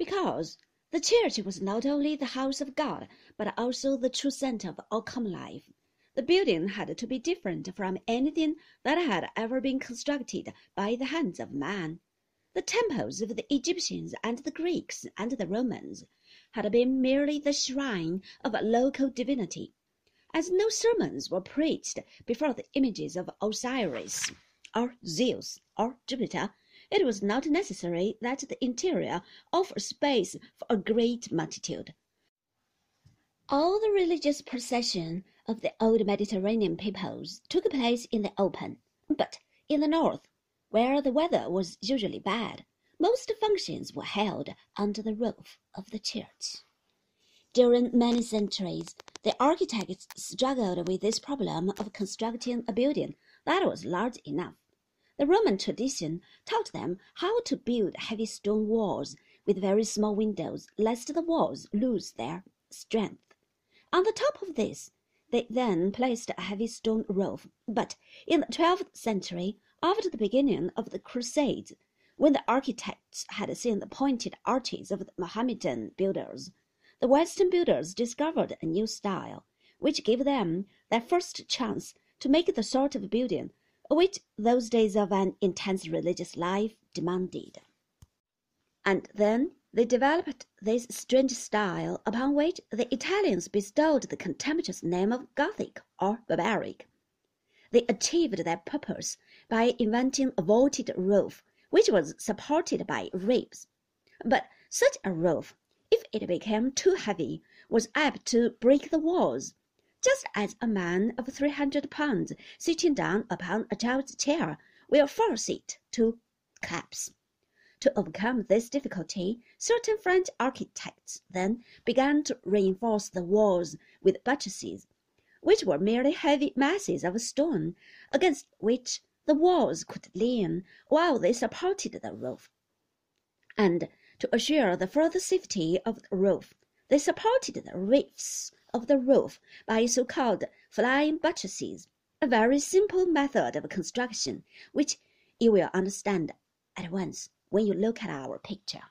because the church was not only the house of God, but also the true center of all common life. The building had to be different from anything that had ever been constructed by the hands of man. The temples of the Egyptians and the Greeks and the Romans had been merely the shrine of a local divinity. As no sermons were preached before the images of Osiris, or Zeus, or Jupiter, it was not necessary that the interior offer space for a great multitude. All the religious procession of the old Mediterranean peoples took place in the open, but in the north where the weather was usually bad, most functions were held under the roof of the church. During many centuries, the architects struggled with this problem of constructing a building that was large enough. The Roman tradition taught them how to build heavy stone walls with very small windows, lest the walls lose their strength. On the top of this, they then placed a heavy stone roof. But in the twelfth century, after the beginning of the Crusades, when the architects had seen the pointed arches of the Mohammedan builders, the Western builders discovered a new style, which gave them their first chance to make the sort of building which those days of an intense religious life demanded. And then they developed this strange style upon which the Italians bestowed the contemptuous name of Gothic or barbaric. They achieved their purpose by inventing a vaulted roof which was supported by ribs. But such a roof, if it became too heavy, was apt to break the walls, just as a man of three hundred pounds sitting down upon a child's chair will force it to collapse. To overcome this difficulty, certain French architects then began to reinforce the walls with buttresses, which were merely heavy masses of stone, against which the walls could lean while they supported the roof. And to assure the further safety of the roof, they supported the ribs of the roof by so-called flying buttresses, a very simple method of construction which you will understand at once when you look at our picture.